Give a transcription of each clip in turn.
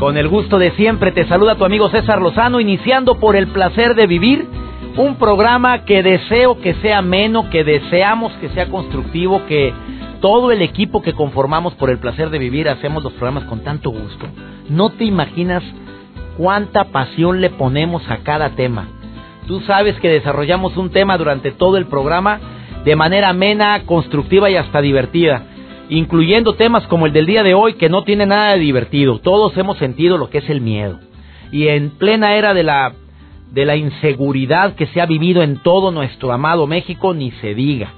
Con el gusto de siempre te saluda tu amigo César Lozano, iniciando por el placer de vivir, un programa que deseo que sea ameno, que deseamos que sea constructivo, que todo el equipo que conformamos por el placer de vivir hacemos los programas con tanto gusto. No te imaginas cuánta pasión le ponemos a cada tema. Tú sabes que desarrollamos un tema durante todo el programa de manera amena, constructiva y hasta divertida incluyendo temas como el del día de hoy que no tiene nada de divertido. Todos hemos sentido lo que es el miedo. Y en plena era de la de la inseguridad que se ha vivido en todo nuestro amado México, ni se diga.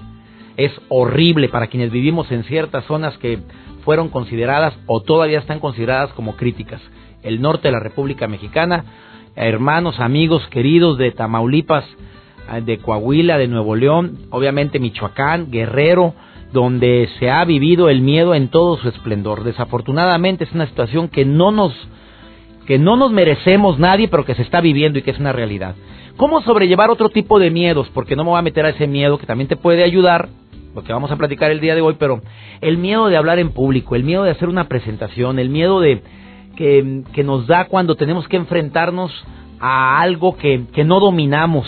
Es horrible para quienes vivimos en ciertas zonas que fueron consideradas o todavía están consideradas como críticas. El norte de la República Mexicana, hermanos, amigos, queridos de Tamaulipas, de Coahuila, de Nuevo León, obviamente Michoacán, Guerrero, donde se ha vivido el miedo en todo su esplendor. Desafortunadamente es una situación que no nos que no nos merecemos nadie, pero que se está viviendo y que es una realidad. ¿Cómo sobrellevar otro tipo de miedos? Porque no me voy a meter a ese miedo que también te puede ayudar, lo que vamos a platicar el día de hoy, pero el miedo de hablar en público, el miedo de hacer una presentación, el miedo de que, que nos da cuando tenemos que enfrentarnos a algo que, que no dominamos,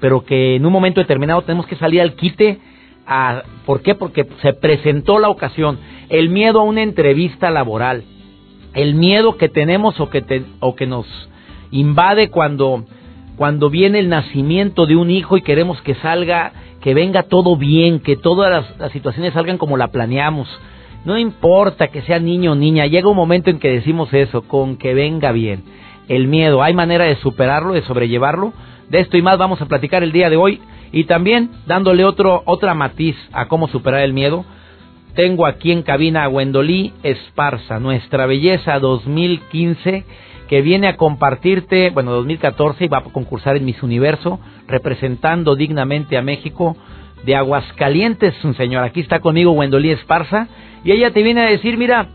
pero que en un momento determinado tenemos que salir al quite ¿Por qué? Porque se presentó la ocasión. El miedo a una entrevista laboral. El miedo que tenemos o que, o que nos invade cuando, cuando viene el nacimiento de un hijo y queremos que salga, que venga todo bien, que todas las, las situaciones salgan como la planeamos. No importa que sea niño o niña, llega un momento en que decimos eso, con que venga bien. El miedo, ¿hay manera de superarlo, de sobrellevarlo? De esto y más vamos a platicar el día de hoy y también dándole otro, otra matiz a cómo superar el miedo, tengo aquí en cabina a Wendolí Esparza, nuestra belleza 2015, que viene a compartirte, bueno, 2014 y va a concursar en Miss Universo, representando dignamente a México de Aguascalientes, un señor. Aquí está conmigo Wendolí Esparza, y ella te viene a decir, mira,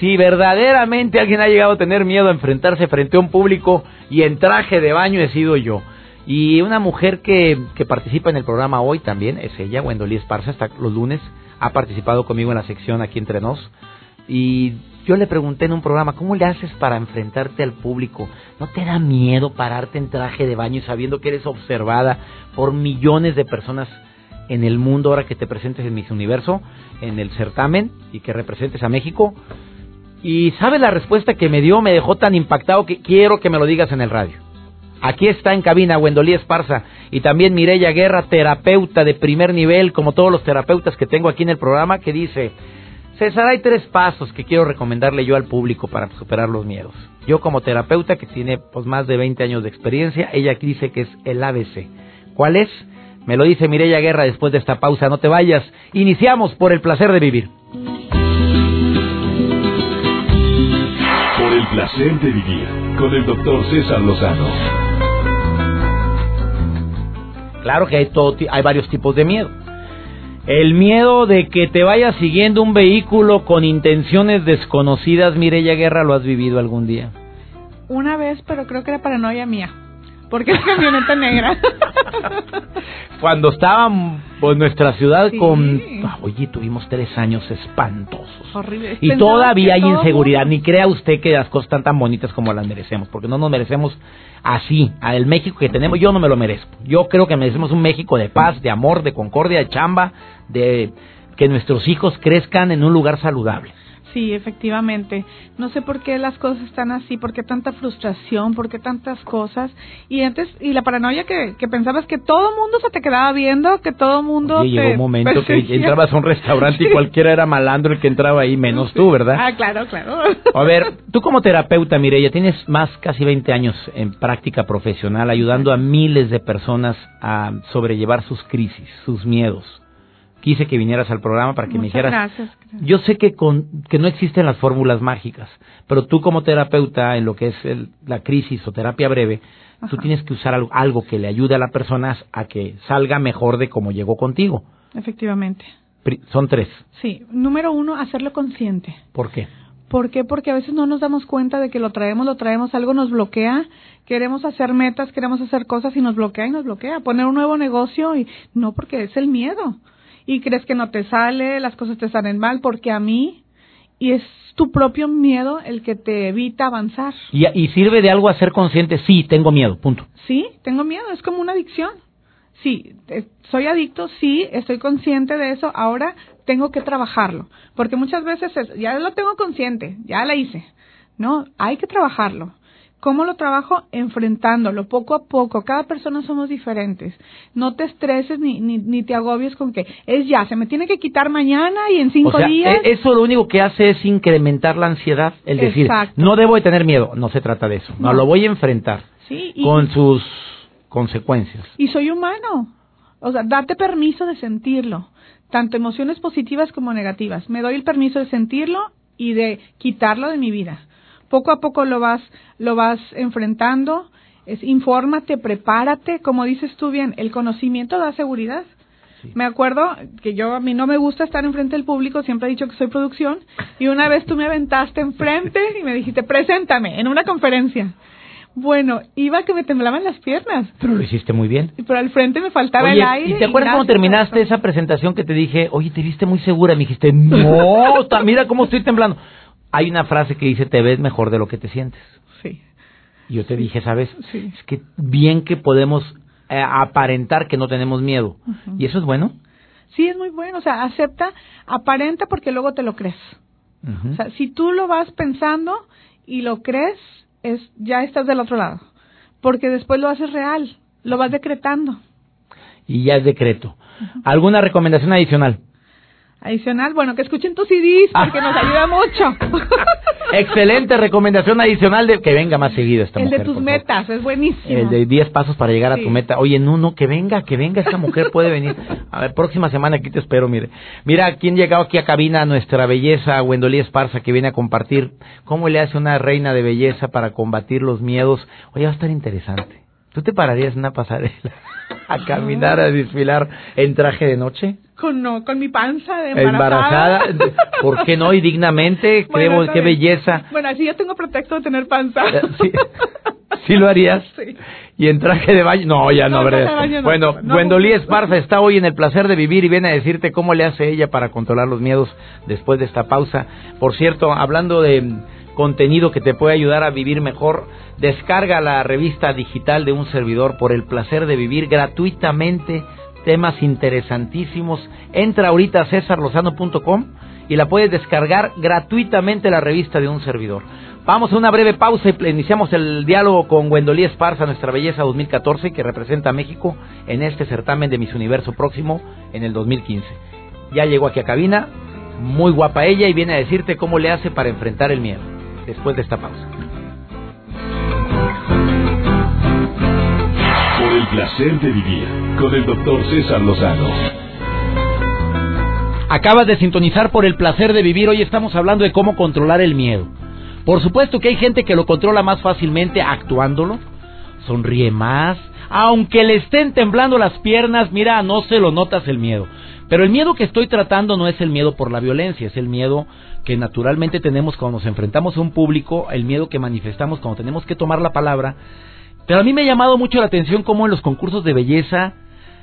si verdaderamente alguien ha llegado a tener miedo a enfrentarse frente a un público y en traje de baño he sido yo. Y una mujer que, que participa en el programa hoy también es ella, Wendolí Esparza, está los lunes, ha participado conmigo en la sección aquí entre nos. Y yo le pregunté en un programa, ¿cómo le haces para enfrentarte al público? ¿No te da miedo pararte en traje de baño sabiendo que eres observada por millones de personas en el mundo ahora que te presentes en Miss Universo, en el certamen y que representes a México? Y ¿sabes la respuesta que me dio? Me dejó tan impactado que quiero que me lo digas en el radio. Aquí está en cabina Wendolí Esparza y también Mireya Guerra, terapeuta de primer nivel, como todos los terapeutas que tengo aquí en el programa, que dice, César, hay tres pasos que quiero recomendarle yo al público para superar los miedos. Yo como terapeuta que tiene pues, más de 20 años de experiencia, ella dice que es el ABC. ¿Cuál es? Me lo dice Mireya Guerra después de esta pausa. No te vayas. Iniciamos por el placer de vivir. Placer de vivir con el doctor César Lozano. Claro que hay, todo, hay varios tipos de miedo. El miedo de que te vaya siguiendo un vehículo con intenciones desconocidas, Mireya Guerra, ¿lo has vivido algún día? Una vez, pero creo que era paranoia mía. Porque es camioneta negra. Cuando estábamos en nuestra ciudad con... Oye, tuvimos tres años espantosos. Horrible. Y todavía hay inseguridad. Ni crea usted que las cosas están tan bonitas como las merecemos. Porque no nos merecemos así. Al México que tenemos, yo no me lo merezco. Yo creo que merecemos un México de paz, de amor, de concordia, de chamba, de que nuestros hijos crezcan en un lugar saludable. Sí, efectivamente. No sé por qué las cosas están así, por qué tanta frustración, por qué tantas cosas. Y antes, y la paranoia que, que pensabas que todo el mundo se te quedaba viendo, que todo el mundo. Y llegó un momento que entrabas a un restaurante y cualquiera era malandro el que entraba ahí, menos tú, ¿verdad? Ah, claro, claro. A ver, tú como terapeuta, Mireya, tienes más casi 20 años en práctica profesional ayudando a miles de personas a sobrellevar sus crisis, sus miedos. Quise que vinieras al programa para que me dijeras. gracias. Yo sé que, con, que no existen las fórmulas mágicas, pero tú como terapeuta en lo que es el- la crisis o terapia breve, tú Ajá. tienes que usar algo, algo que le ayude a la persona a que salga mejor de como llegó contigo. Efectivamente. Pri- Son tres. Sí. Número uno, hacerlo consciente. ¿Por qué? ¿Por qué? Porque a veces no nos damos cuenta de que lo traemos, lo traemos, algo nos bloquea, queremos hacer metas, queremos hacer cosas y nos bloquea y nos bloquea. Poner un nuevo negocio y no porque es el miedo. Y crees que no te sale, las cosas te salen mal porque a mí y es tu propio miedo el que te evita avanzar. ¿Y, y sirve de algo hacer consciente? Sí, tengo miedo, punto. Sí, tengo miedo, es como una adicción. Sí, eh, soy adicto, sí, estoy consciente de eso, ahora tengo que trabajarlo, porque muchas veces es, ya lo tengo consciente, ya la hice. No, hay que trabajarlo. ¿Cómo lo trabajo? Enfrentándolo poco a poco. Cada persona somos diferentes. No te estreses ni, ni, ni te agobies con que es ya, se me tiene que quitar mañana y en cinco o sea, días. e- eso lo único que hace es incrementar la ansiedad, el decir, Exacto. no debo de tener miedo, no se trata de eso, no, No. lo voy a enfrentar sí, y, con sus consecuencias. y soy humano. O sea, date permiso de sentirlo, tanto emociones positivas como negativas. Me doy el permiso de sentirlo y de quitarlo de mi vida. Poco a poco lo vas lo vas enfrentando. Es infórmate, prepárate, como dices tú bien, el conocimiento da seguridad. Me acuerdo que yo a mí no me gusta estar enfrente del público, siempre he dicho que soy producción y una vez tú me aventaste enfrente y me dijiste, "Preséntame" en una conferencia. Bueno, iba que me temblaban las piernas. Pero lo hiciste muy bien. Pero al frente me faltaba Oye, el aire. ¿y te acuerdas cómo terminaste esa presentación que te dije, oye, te viste muy segura? Me dijiste, no, mira cómo estoy temblando. Hay una frase que dice, te ves mejor de lo que te sientes. Sí, yo te dije, ¿sabes? Sí. Es que bien que podemos eh, aparentar que no tenemos miedo. ¿Y eso es bueno? sí, es muy bueno. O sea, acepta, aparenta porque luego te lo crees. O sea, si tú lo vas pensando y lo crees, es ya estás del otro lado. Porque después lo haces real, lo vas decretando. y ya es decreto. ¿Alguna recomendación adicional? Adicional, bueno, que escuchen tus CDs porque nos ayuda mucho. Excelente recomendación adicional de que venga más seguido esta el mujer. de tus favor. metas, es buenísimo. El de 10 pasos para llegar a tu meta. Oye, no, no, que venga, que venga, esta mujer puede venir. A ver, próxima semana aquí te espero, mire. Mira, ¿quién llegado aquí a cabina? Nuestra belleza, Wendolí Esparza, que viene a compartir cómo le hace una reina de belleza para combatir los miedos. Oye, va a estar interesante. ¿Tú te pararías en una pasarela a caminar, a desfilar en traje de noche? Con, no, con mi panza de embarazada. Embarazada, ¿por qué no? Y dignamente, Bueno, creo, qué belleza. Bueno, así yo tengo pretexto de tener panza. ¿Sí, ¿Sí lo harías? Sí. ¿Y en traje de baño? No, ya no, No, habrá traje de eso. baño no. Bueno, No, Gwendolí. Esparza está hoy en el placer de vivir y viene a decirte cómo le hace ella para controlar los miedos después de esta pausa. Por cierto, hablando de contenido que te puede ayudar a vivir mejor, descarga la revista digital de un servidor por el placer de vivir gratuitamente, temas interesantísimos. Entra ahorita a cesarlozano.com y la puedes descargar gratuitamente la revista de un servidor. Vamos a una breve pausa y iniciamos el diálogo con Gwendolí Esparza, nuestra belleza 2014, que representa a México en este certamen de Miss Universo próximo en el 2015. Ya llegó aquí a cabina, muy guapa ella y viene a decirte cómo le hace para enfrentar el miedo, después de esta pausa. El placer de vivir con el doctor César Lozano. Acabas de sintonizar por el placer de vivir. Hoy estamos hablando de cómo controlar el miedo. Por supuesto que hay gente que lo controla más fácilmente actuándolo. Sonríe más. Aunque le estén temblando las piernas, mira, no se lo notas el miedo. Pero el miedo que estoy tratando no es el miedo por la violencia, es el miedo que naturalmente tenemos cuando nos enfrentamos a un público, el miedo que manifestamos cuando tenemos que tomar la palabra. Pero a mí me ha llamado mucho la atención cómo en los concursos de belleza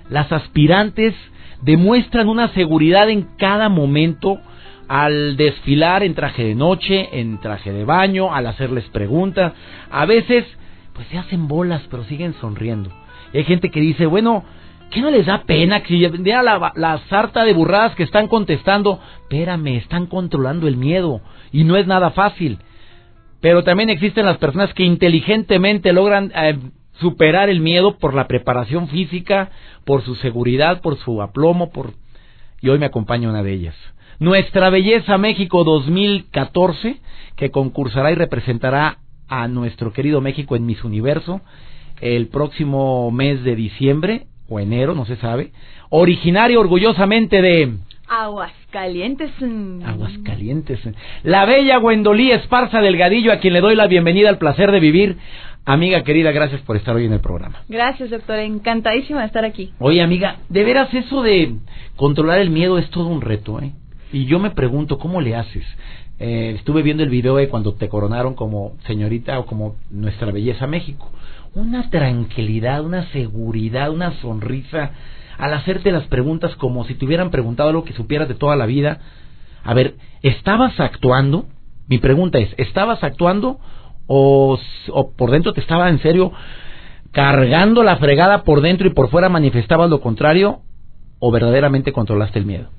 las aspirantes demuestran una seguridad en cada momento al desfilar en traje de noche, en traje de baño, al hacerles preguntas. A veces, pues se hacen bolas, pero siguen sonriendo. Y hay gente que dice, bueno, ¿qué no les da pena que vea la, la sarta de burradas que están contestando? Espérame, están controlando el miedo y no es nada fácil. Pero también existen las personas que inteligentemente logran eh, superar el miedo por la preparación física, por su seguridad, por su aplomo, por y hoy me acompaña una de ellas. Nuestra Belleza México 2014, que concursará y representará a nuestro querido México en Miss Universo el próximo mes de diciembre. o enero, no se sabe. Originario orgullosamente de Aguascalientes. Aguascalientes. La bella Gwendolí Esparza Delgadillo, a quien le doy la bienvenida al placer de vivir. Amiga querida, gracias por estar hoy en el programa. Gracias, doctor. Encantadísima de estar aquí. Oye, amiga, de veras eso de controlar el miedo es todo un reto, ¿eh? Y yo me pregunto, ¿cómo le haces? Eh, estuve viendo el video de cuando te coronaron como señorita o como nuestra belleza México. Una tranquilidad, una seguridad, una sonrisa al hacerte las preguntas como si te hubieran preguntado algo que supieras de toda la vida. A ver, ¿estabas actuando? Mi pregunta es, ¿estabas actuando o, o por dentro te estaba en serio cargando la fregada por dentro y por fuera manifestabas lo contrario o verdaderamente controlaste el miedo?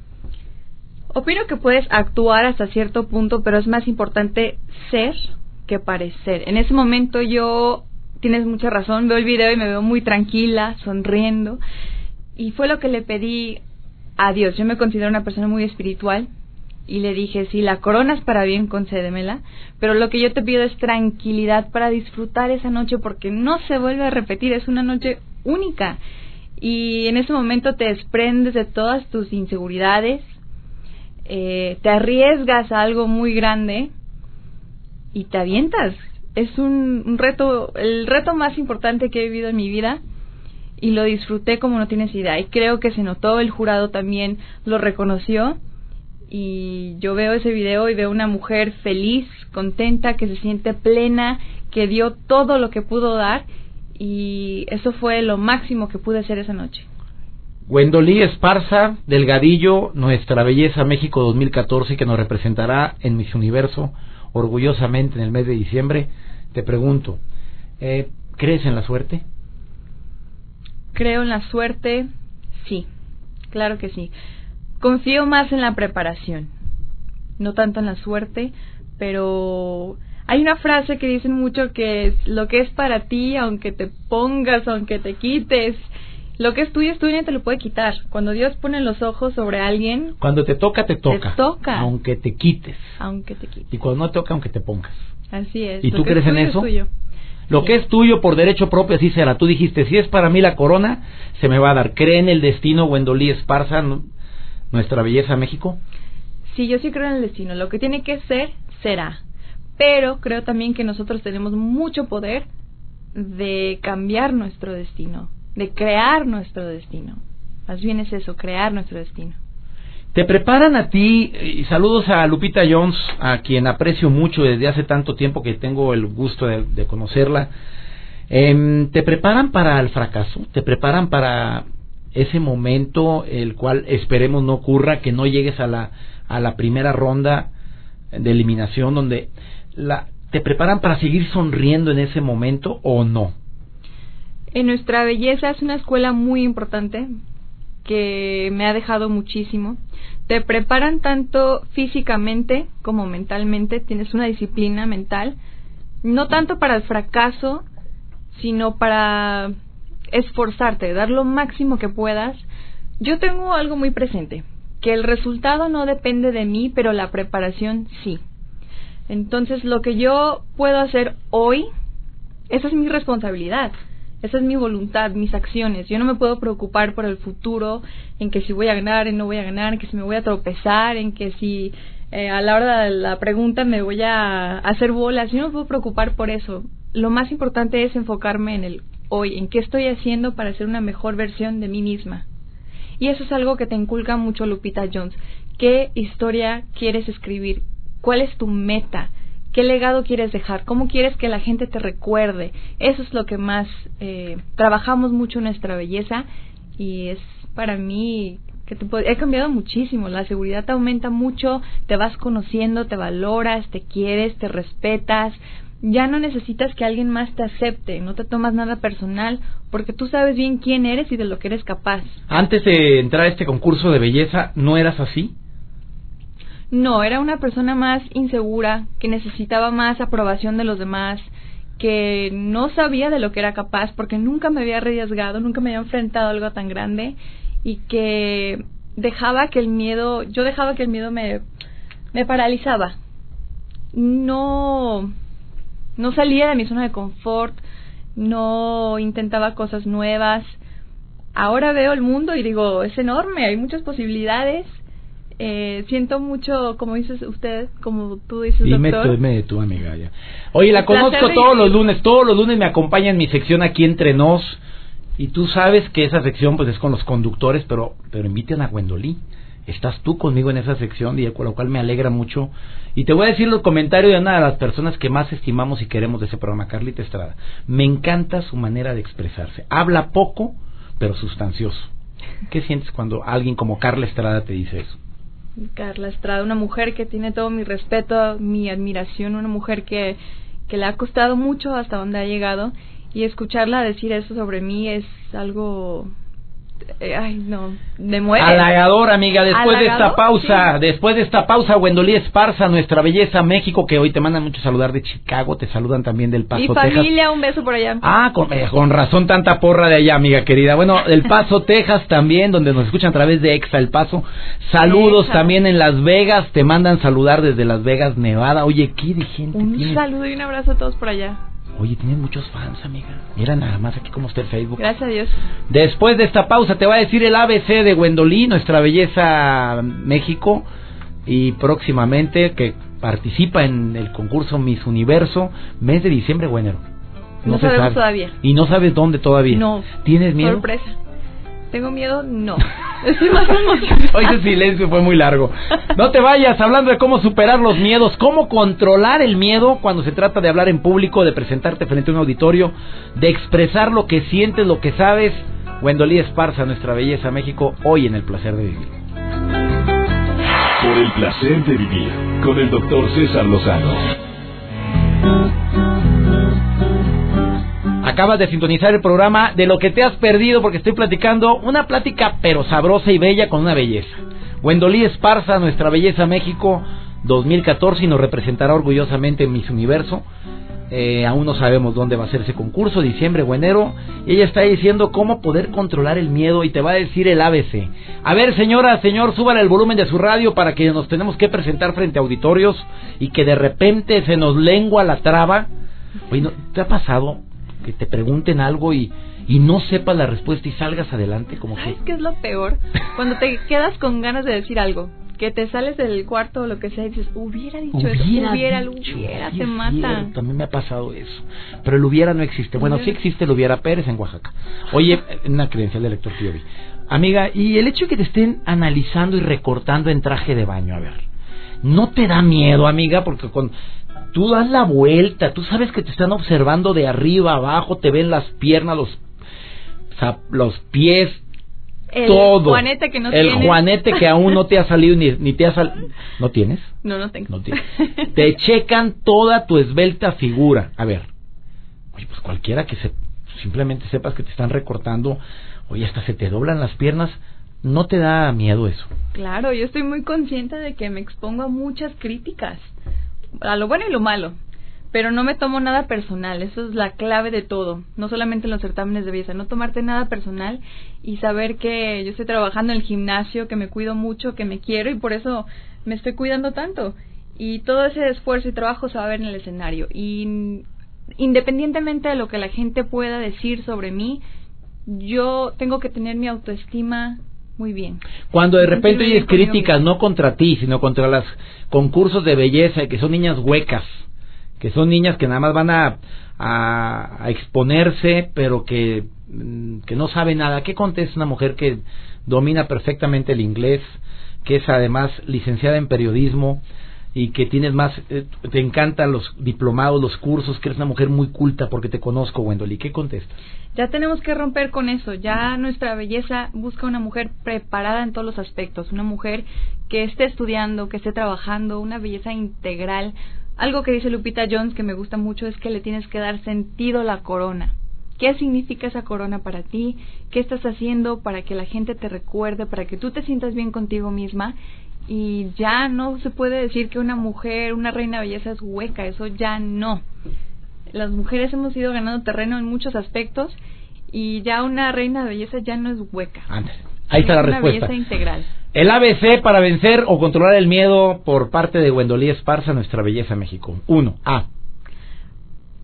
Opino que puedes actuar hasta cierto punto, pero es más importante ser que parecer. En ese momento yo, tienes mucha razón, veo el video y me veo muy tranquila, sonriendo. Y fue lo que le pedí a Dios. Yo me considero una persona muy espiritual y le dije, si la corona es para bien, concédemela, pero lo que yo te pido es tranquilidad para disfrutar esa noche porque no se vuelve a repetir, es una noche única. Y en ese momento te desprendes de todas tus inseguridades, eh, te arriesgas a algo muy grande y te avientas. Es un, un, reto, el reto más importante que he vivido en mi vida y lo disfruté como no tienes idea. Y creo que se notó, el jurado también lo reconoció. Y yo veo ese video y veo una mujer feliz, contenta, que se siente plena, que dio todo lo que pudo dar. Y eso fue lo máximo que pude hacer esa noche. Gwendolí Esparza, Delgadillo, nuestra belleza México 2014 que nos representará en Miss Universo orgullosamente en el mes de diciembre. Te pregunto, eh, ¿crees en la suerte? Creo en la suerte, sí, claro que sí. Confío más en la preparación, no tanto en la suerte, pero hay una frase que dicen mucho que es lo que es para ti, aunque te pongas, aunque te quites, lo que es tuyo es tuyo y te lo puede quitar. Cuando Dios pone los ojos sobre alguien, cuando te toca te toca, te toca, aunque te quites, aunque te quites. Y cuando no toca aunque te pongas. Así es. ¿Y tú crees en eso? Lo que es tuyo por derecho propio, así será. Tú dijiste, si es para mí la corona, se me va a dar. ¿Cree en el destino, Wendolí Esparza, nuestra belleza México? Sí, yo sí creo en el destino. Lo que tiene que ser, será. Pero creo también que nosotros tenemos mucho poder de cambiar nuestro destino, de crear nuestro destino. Más bien es eso, crear nuestro destino. Te preparan a ti, y saludos a Lupita Jones, a quien aprecio mucho desde hace tanto tiempo que tengo el gusto de, conocerla. Eh, te preparan para el fracaso, te preparan para ese momento el cual esperemos no ocurra, que no llegues a la, a la primera ronda de eliminación donde la, te preparan para seguir sonriendo en ese momento o no. En nuestra belleza es una escuela muy importante que me ha dejado muchísimo. Te preparan tanto físicamente como mentalmente, tienes una disciplina mental, no tanto para el fracaso, sino para esforzarte, dar lo máximo que puedas. Yo tengo algo muy presente, que el resultado no depende de mí, pero la preparación sí. Entonces, lo que yo puedo hacer hoy, esa es mi responsabilidad. Esa es mi voluntad, mis acciones. Yo no me puedo preocupar por el futuro, en que si voy a ganar, en no voy a ganar, en que si me voy a tropezar, en que si eh, a la hora de la pregunta me voy a hacer bolas. Yo no me puedo preocupar por eso. Lo más importante es enfocarme en el hoy, en qué estoy haciendo para ser una mejor versión de mí misma. Y eso es algo que te inculca mucho Lupita Jones. ¿Qué historia quieres escribir? ¿Cuál es tu meta? ¿Qué legado quieres dejar? ¿Cómo quieres que la gente te recuerde? Eso es lo que más eh, trabajamos mucho en nuestra belleza y es para mí que te he cambiado muchísimo. La seguridad te aumenta mucho, te vas conociendo, te valoras, te quieres, te respetas. Ya no necesitas que alguien más te acepte, no te tomas nada personal, porque tú sabes bien quién eres y de lo que eres capaz. Antes de entrar a este concurso de belleza, ¿no eras así? No, era una persona más insegura, que necesitaba más aprobación de los demás, que no sabía de lo que era capaz porque nunca me había arriesgado, nunca me había enfrentado a algo tan grande y que dejaba que el miedo, yo dejaba que el miedo me, me paralizaba. No, no salía de mi zona de confort, no intentaba cosas nuevas ahora veo el mundo y digo, es enorme, hay muchas posibilidades. Eh, siento mucho, como dices usted, como tú dices, dime doctor. Dime tú, amiga. Ya. Oye, la conozco todos los lunes, todos los lunes me acompaña en mi sección aquí entre nos. Y tú sabes que esa sección pues es con los conductores, pero pero inviten a Gwendolyn. Estás tú conmigo en esa sección y con lo cual me alegra mucho. Y te voy a decir los comentarios de una de las personas que más estimamos y queremos de ese programa, Carlita Estrada. Me encanta su manera de expresarse. Habla poco, pero sustancioso. ¿Qué sientes cuando alguien como Carla Estrada te dice eso? Carla Estrada, una mujer que tiene todo mi respeto, mi admiración, una mujer que, que le ha costado mucho hasta donde ha llegado y escucharla decir eso sobre mí es algo ay no me muere. Halagador amiga después de esta pausa después de esta pausa Wendolí Esparza nuestra belleza México que hoy te mandan mucho saludar de Chicago te saludan también del Paso mi familia un beso por allá. Ah con, eh, con, razón tanta porra de allá amiga querida. Bueno el Paso Texas también donde nos escuchan a través de Exa el Paso. Saludos Exa. también en Las Vegas te mandan saludar desde Las Vegas Nevada. Oye qué de gente un saludo y un abrazo a todos por allá Oye, tienes muchos fans, amiga. Mira nada más aquí cómo está el Facebook. Gracias a Dios. Después de esta pausa te va a decir el ABC de Gwendolyn, nuestra belleza México. Y próximamente que participa en el concurso Miss Universo, mes de diciembre, Güenero. No, no sabemos sabe. todavía. Y no sabes dónde todavía. No. ¿Tienes miedo? Sorpresa. ¿Tengo miedo? No. Estoy más emocionada. Hoy ese silencio fue muy largo. No te vayas hablando de cómo superar los miedos, cómo controlar el miedo cuando se trata de hablar en público, de presentarte frente a un auditorio, de expresar lo que sientes, lo que sabes. Wendolí Esparza, nuestra belleza México, hoy en el placer de vivir. Por el placer de vivir, con el doctor César Lozano. Acabas de sintonizar el programa de lo que te has perdido porque estoy platicando una plática pero sabrosa y bella con una belleza. Wendolí Esparza, nuestra belleza México 2014 y nos representará orgullosamente en Miss Universo. Eh, aún no sabemos dónde va a ser ese concurso, diciembre o enero. Y ella está diciendo cómo poder controlar el miedo y te va a decir el ABC. A ver, señora, señor, suban el volumen de su radio para que nos tenemos que presentar frente a auditorios y que de repente se nos lengua la traba. Oye, ¿no, ¿te ha pasado que te pregunten algo y, y no sepas la respuesta y salgas adelante como ¿Sabes que qué es lo peor? Cuando te quedas con ganas de decir algo, que te sales del cuarto o lo que sea y dices, hubiera dicho hubiera eso, hubiera, dicho, hubiera, es mata. También me ha pasado eso. Pero el hubiera no existe. Bueno, sí existe el hubiera Pérez en Oaxaca. Oye, una credencial de lector que yo vi. Amiga, y el hecho de que te estén analizando y recortando en traje de baño, a ver, ¿no te da miedo, amiga? Porque con tú das la vuelta, tú sabes que te están observando de arriba abajo, te ven las piernas, los los pies, el todo. Juanete que no el tienes. Juanete que aún no te ha salido ni, ni te ha salido. ¿No tienes? No, no tengo. No tienes. Te checan toda tu esbelta figura. A ver, oye, pues cualquiera que se, simplemente sepas que te están recortando, oye, hasta se te doblan las piernas, ¿no te da miedo eso? Claro, yo estoy muy consciente de que me expongo a muchas críticas, a lo bueno y lo malo, pero no me tomo nada personal, eso es la clave de todo, no solamente en los certámenes de belleza, no tomarte nada personal y saber que yo estoy trabajando en el gimnasio, que me cuido mucho, que me quiero y por eso me estoy cuidando tanto. Y todo ese esfuerzo y trabajo se va a ver en el escenario. Y independientemente de lo que la gente pueda decir sobre mí, yo tengo que tener mi autoestima muy bien. Cuando de repente oyes críticas, no contra ti, sino contra los concursos de belleza, que son niñas huecas, que son niñas que nada más van a, a, a exponerse, pero que, mm, que no sabe nada. ¿Qué contesta una mujer que domina perfectamente el inglés, que es además licenciada en periodismo y que tienes más, eh, te encantan los diplomados, los cursos, que eres una mujer muy culta porque te conozco, Wendoli? ¿Qué contestas? Ya tenemos que romper con eso. Ya nuestra belleza busca una mujer preparada en todos los aspectos, una mujer que esté estudiando, que esté trabajando, una belleza integral. Algo que dice Lupita Jones que me gusta mucho es que le tienes que dar sentido a la corona. ¿Qué significa esa corona para ti? ¿Qué estás haciendo para que la gente te recuerde, para que tú te sientas bien contigo misma? Y ya no se puede decir que una mujer, una reina de belleza es hueca, eso ya no. Las mujeres hemos ido ganando terreno en muchos aspectos y ya una reina de belleza ya no es hueca. Ándale. Ahí está la una respuesta. belleza integral. El ABC para vencer o controlar el miedo por parte de Wendolí Esparza, nuestra belleza México. Uno, A.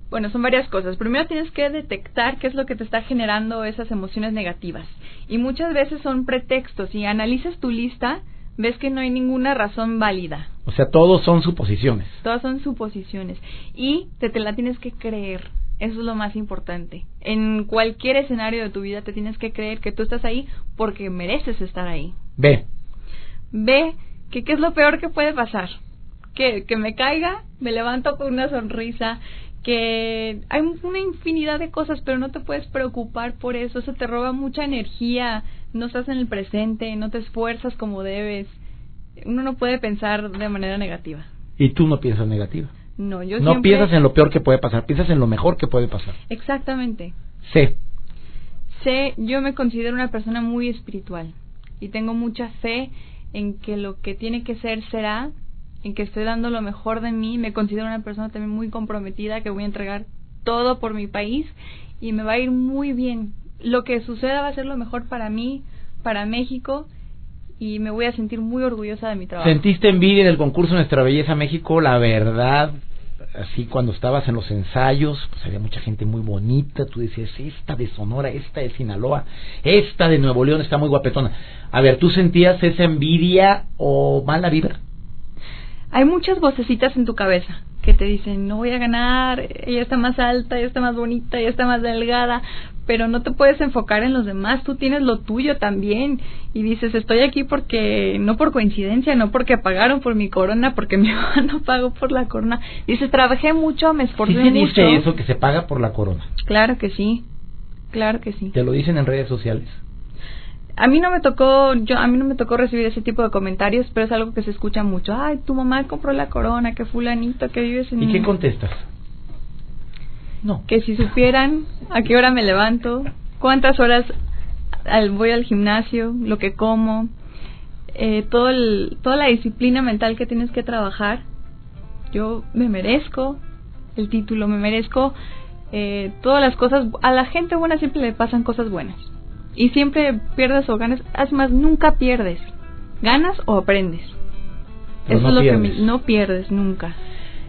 Bueno, son varias cosas. Primero tienes que detectar qué es lo que te está generando esas emociones negativas. Y muchas veces son pretextos. Si analizas tu lista, ves que no hay ninguna razón válida. O sea, todos son suposiciones. Todas son suposiciones. Y te, te la tienes que creer. Eso es lo más importante. En cualquier escenario de tu vida te tienes que creer que tú estás ahí porque mereces estar ahí. Ve. Ve que qué es lo peor que puede pasar. Que, que me caiga, me levanto con una sonrisa, que hay una infinidad de cosas, pero no te puedes preocupar por eso, eso te roba mucha energía, no estás en el presente, no te esfuerzas como debes. Uno no puede pensar de manera negativa. Y tú no piensas negativa. No, yo No siempre- piensas en lo peor que puede pasar, piensas en lo mejor que puede pasar. Exactamente. Sé. Sé, yo me considero una persona muy espiritual y tengo mucha fe en que lo que tiene que ser será, en que estoy dando lo mejor de mí. Me considero una persona también muy comprometida, que voy a entregar todo por mi país y me va a ir muy bien. Lo que suceda va a ser lo mejor para mí, para México y me voy a sentir muy orgullosa de mi trabajo. ¿Sentiste envidia del concurso Nuestra Belleza México? La verdad, así cuando estabas en los ensayos, pues había mucha gente muy bonita, tú decías, esta de Sonora, esta de Sinaloa, esta de Nuevo León está muy guapetona. A ver, ¿tú sentías esa envidia o mala vibra? Hay muchas vocecitas en tu cabeza que te dicen, no voy a ganar, ella está más alta, ella está más bonita, ella está más delgada, pero no te puedes enfocar en los demás, tú tienes lo tuyo también y dices, estoy aquí porque, no por coincidencia, no porque pagaron por mi corona, porque mi mamá no pagó por la corona, dices, trabajé mucho, me ¿Sí esforcé se mucho. dice eso que se paga por la corona? Claro que sí, claro que sí. ¿Te lo dicen en redes sociales? A mí no me tocó, yo a mí no me tocó recibir ese tipo de comentarios, pero es algo que se escucha mucho. Ay, tu mamá compró la corona, que fulanito, que vives en ¿Y qué contestas? No. que si supieran a qué hora me levanto, cuántas horas al- voy al gimnasio, lo que como, eh, todo el- toda la disciplina mental que tienes que trabajar, yo me merezco el título, me merezco eh, todas las cosas. A la gente buena siempre le pasan cosas buenas. Y siempre pierdas o ganas, es más, nunca pierdes. Ganas o aprendes. Pero Eso no es lo pierdes. que me- no pierdes nunca.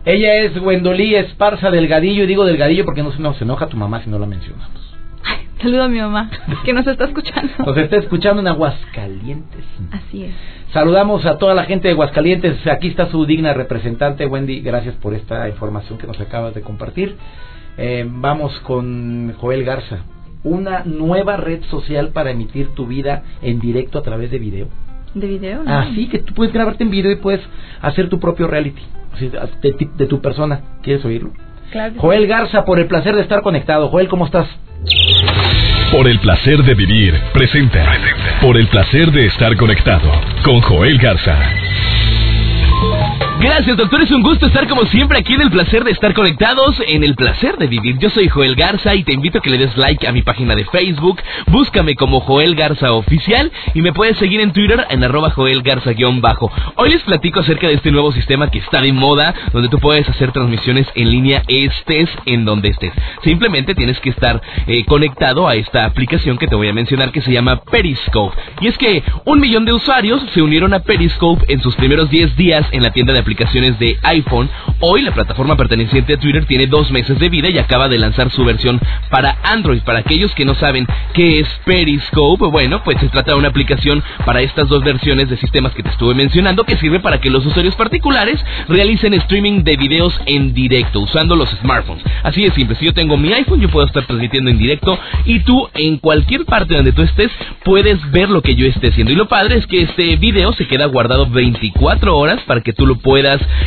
Ella es Gwendolí Esparza Delgadillo, y digo Delgadillo porque no se nos enoja tu mamá si no la mencionamos. Ay, saludo a mi mamá, que nos está escuchando. Nos está escuchando en Aguascalientes. Así es. Saludamos a toda la gente de Aguascalientes. Aquí está su digna representante, Wendy. Gracias por esta información que nos acabas de compartir. Eh, vamos con Joel Garza. Una nueva red social para emitir tu vida en directo a través de video. ¿De video? No. Así que tú puedes grabarte en video y puedes hacer tu propio reality de, tu persona. ¿Quieres oírlo? Claro Joel Garza, por el placer de estar conectado. Joel, ¿cómo estás? Por el placer de vivir, presenta. Por el placer de estar conectado con Joel Garza. Gracias, doctor. Es un gusto estar como siempre aquí en el placer de estar conectados, en el placer de vivir. Yo soy Joel Garza y te invito a que le des like a mi página de Facebook. Búscame como Joel Garza Oficial y me puedes seguir en Twitter en arroba Joel Garza-bajo. Hoy les platico acerca de este nuevo sistema que está de moda, donde tú puedes hacer transmisiones en línea estés en donde estés. Simplemente tienes que estar eh, conectado a esta aplicación que te voy a mencionar que se llama Periscope. Y es que un millón de usuarios se unieron a Periscope en sus primeros 10 días en la tienda de de iPhone. Hoy la plataforma perteneciente a Twitter tiene dos meses de vida y acaba de lanzar su versión para Android. Para aquellos que no saben qué es Periscope, bueno, pues se trata de una aplicación para estas dos versiones de sistemas que te estuve mencionando que sirve para que los usuarios particulares realicen streaming de videos en directo usando los smartphones. Así de simple, si yo tengo mi iPhone yo puedo estar transmitiendo en directo y tú en cualquier parte donde tú estés puedes ver lo que yo esté haciendo. Y lo padre es que este video se queda guardado 24 horas para que tú lo puedas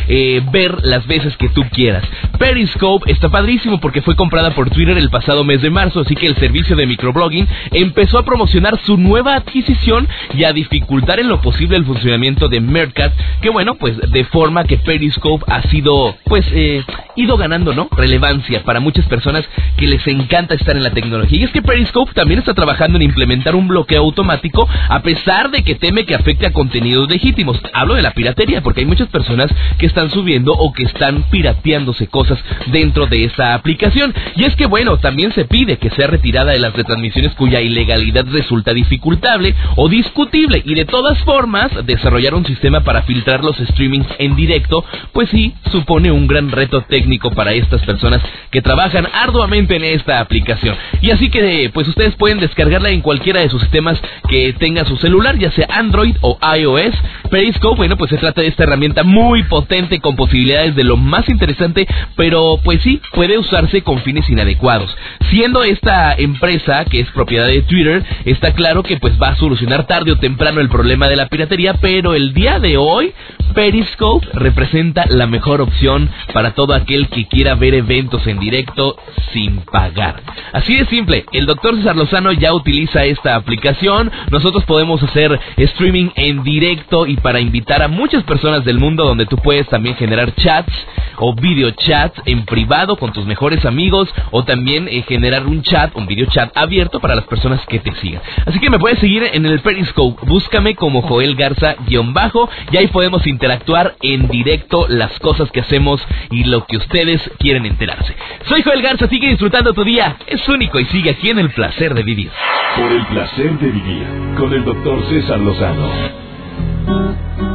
eh, ver las veces que tú quieras. Periscope está padrísimo porque fue comprada por Twitter el pasado mes de marzo, así que el servicio de microblogging empezó a promocionar su nueva adquisición y a dificultar en lo posible el funcionamiento de Meerkat, que bueno, pues de forma que Periscope ha sido, pues, eh, ido ganando, ¿no? Relevancia para muchas personas que les encanta estar en la tecnología. Y es que Periscope también está trabajando en implementar un bloqueo automático a pesar de que teme que afecte a contenidos legítimos. Hablo de la piratería porque hay muchas personas personas que están subiendo o que están pirateándose cosas dentro de esta aplicación. Y es que bueno, también se pide que sea retirada de las retransmisiones cuya ilegalidad resulta dificultable o discutible y de todas formas desarrollar un sistema para filtrar los streamings en directo, pues sí, supone un gran reto técnico para estas personas que trabajan arduamente en esta aplicación. Y así que pues ustedes pueden descargarla en cualquiera de sus sistemas que tenga su celular, ya sea Android o iOS. Periscope, bueno, pues se trata de esta herramienta muy potente con posibilidades de lo más interesante, pero pues sí, puede usarse con fines inadecuados. Siendo esta empresa que es propiedad de Twitter, está claro que pues va a solucionar tarde o temprano el problema de la piratería, pero el día de hoy Periscope representa la mejor opción para todo aquel que quiera ver eventos en directo sin pagar. Así de simple, el doctor César Lozano ya utiliza esta aplicación, nosotros podemos hacer streaming en directo y para invitar a muchas personas del mundo donde tú puedes también generar chats o video chats en privado con tus mejores amigos o también eh, generar un chat, un video chat abierto para las personas que te sigan. Así que me puedes seguir en el Periscope, búscame como Joel Garza-bajo y ahí podemos interactuar en directo las cosas que hacemos y lo que ustedes quieren enterarse. Soy Joel Garza, sigue disfrutando tu día, es único y sigue aquí en el placer de vivir. Por el placer de vivir con el doctor César Lozano.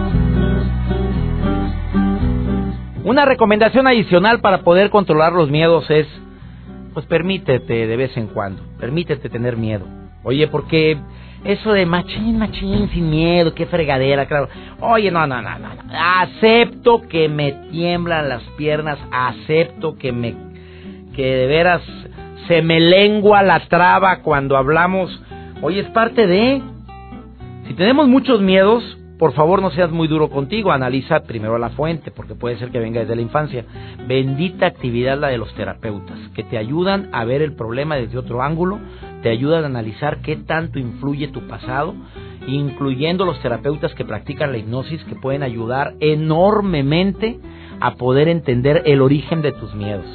Una recomendación adicional para poder controlar los miedos es, pues permítete de vez en cuando, permítete tener miedo. Oye, porque eso de machín, machín, sin miedo, qué fregadera, claro. Oye, no, no, no, no. Acepto que me tiemblan las piernas, acepto que me, que de veras se me lengua la traba cuando hablamos. Oye, es parte de... Si tenemos muchos miedos, por favor no seas muy duro contigo, analiza primero la fuente, porque puede ser que venga desde la infancia. Bendita actividad la de los terapeutas, que te ayudan a ver el problema desde otro ángulo, te ayudan a analizar qué tanto influye tu pasado, incluyendo los terapeutas que practican la hipnosis, que pueden ayudar enormemente a poder entender el origen de tus miedos.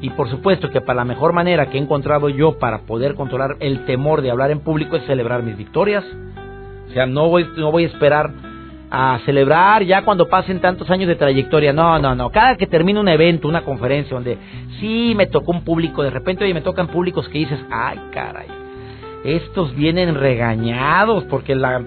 Y por supuesto que para la mejor manera que he encontrado yo para poder controlar el temor de hablar en público es celebrar mis victorias. O sea, no voy, no voy a esperar a celebrar ya cuando pasen tantos años de trayectoria. No, no, no. Cada que termine un evento, una conferencia donde sí me tocó un público, de repente hoy me tocan públicos que dices, ay, caray, estos vienen regañados porque la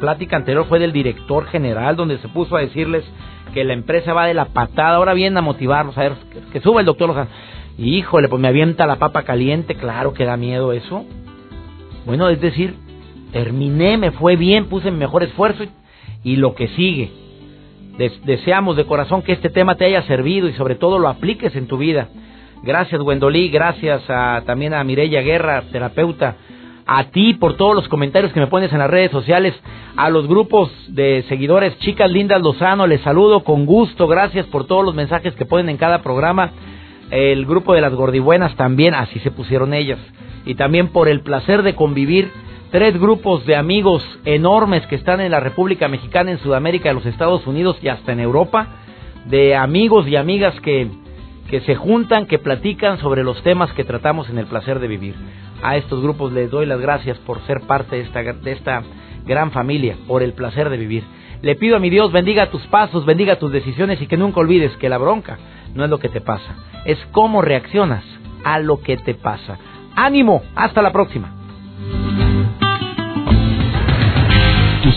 plática anterior fue del director general donde se puso a decirles que la empresa va de la patada. Ahora vienen a motivarlos a ver que, suba el doctor Lozano. Híjole, pues me avienta la papa caliente, claro que da miedo eso. Bueno, es decir, terminé, me fue bien, puse mi mejor esfuerzo y, lo que sigue. deseamos de corazón que este tema te haya servido y sobre todo lo apliques en tu vida. Gracias Gwendolí, gracias a, también a Mireya Guerra, terapeuta, a ti por todos los comentarios que me pones en las redes sociales, a los grupos de seguidores, chicas lindas Lozano, les saludo con gusto, gracias por todos los mensajes que ponen en cada programa el grupo de las gordibuenas también, así se pusieron ellas. Y también por el placer de convivir tres grupos de amigos enormes que están en la República Mexicana, en Sudamérica, en los Estados Unidos y hasta en Europa, de amigos y amigas que, que se juntan, que platican sobre los temas que tratamos en el placer de vivir. A estos grupos les doy las gracias por ser parte de esta, de esta gran familia, por el placer de vivir. Le pido a mi Dios bendiga tus pasos, bendiga tus decisiones y que nunca olvides que la bronca no es lo que te pasa, es cómo reaccionas a lo que te pasa. Ánimo, hasta la próxima.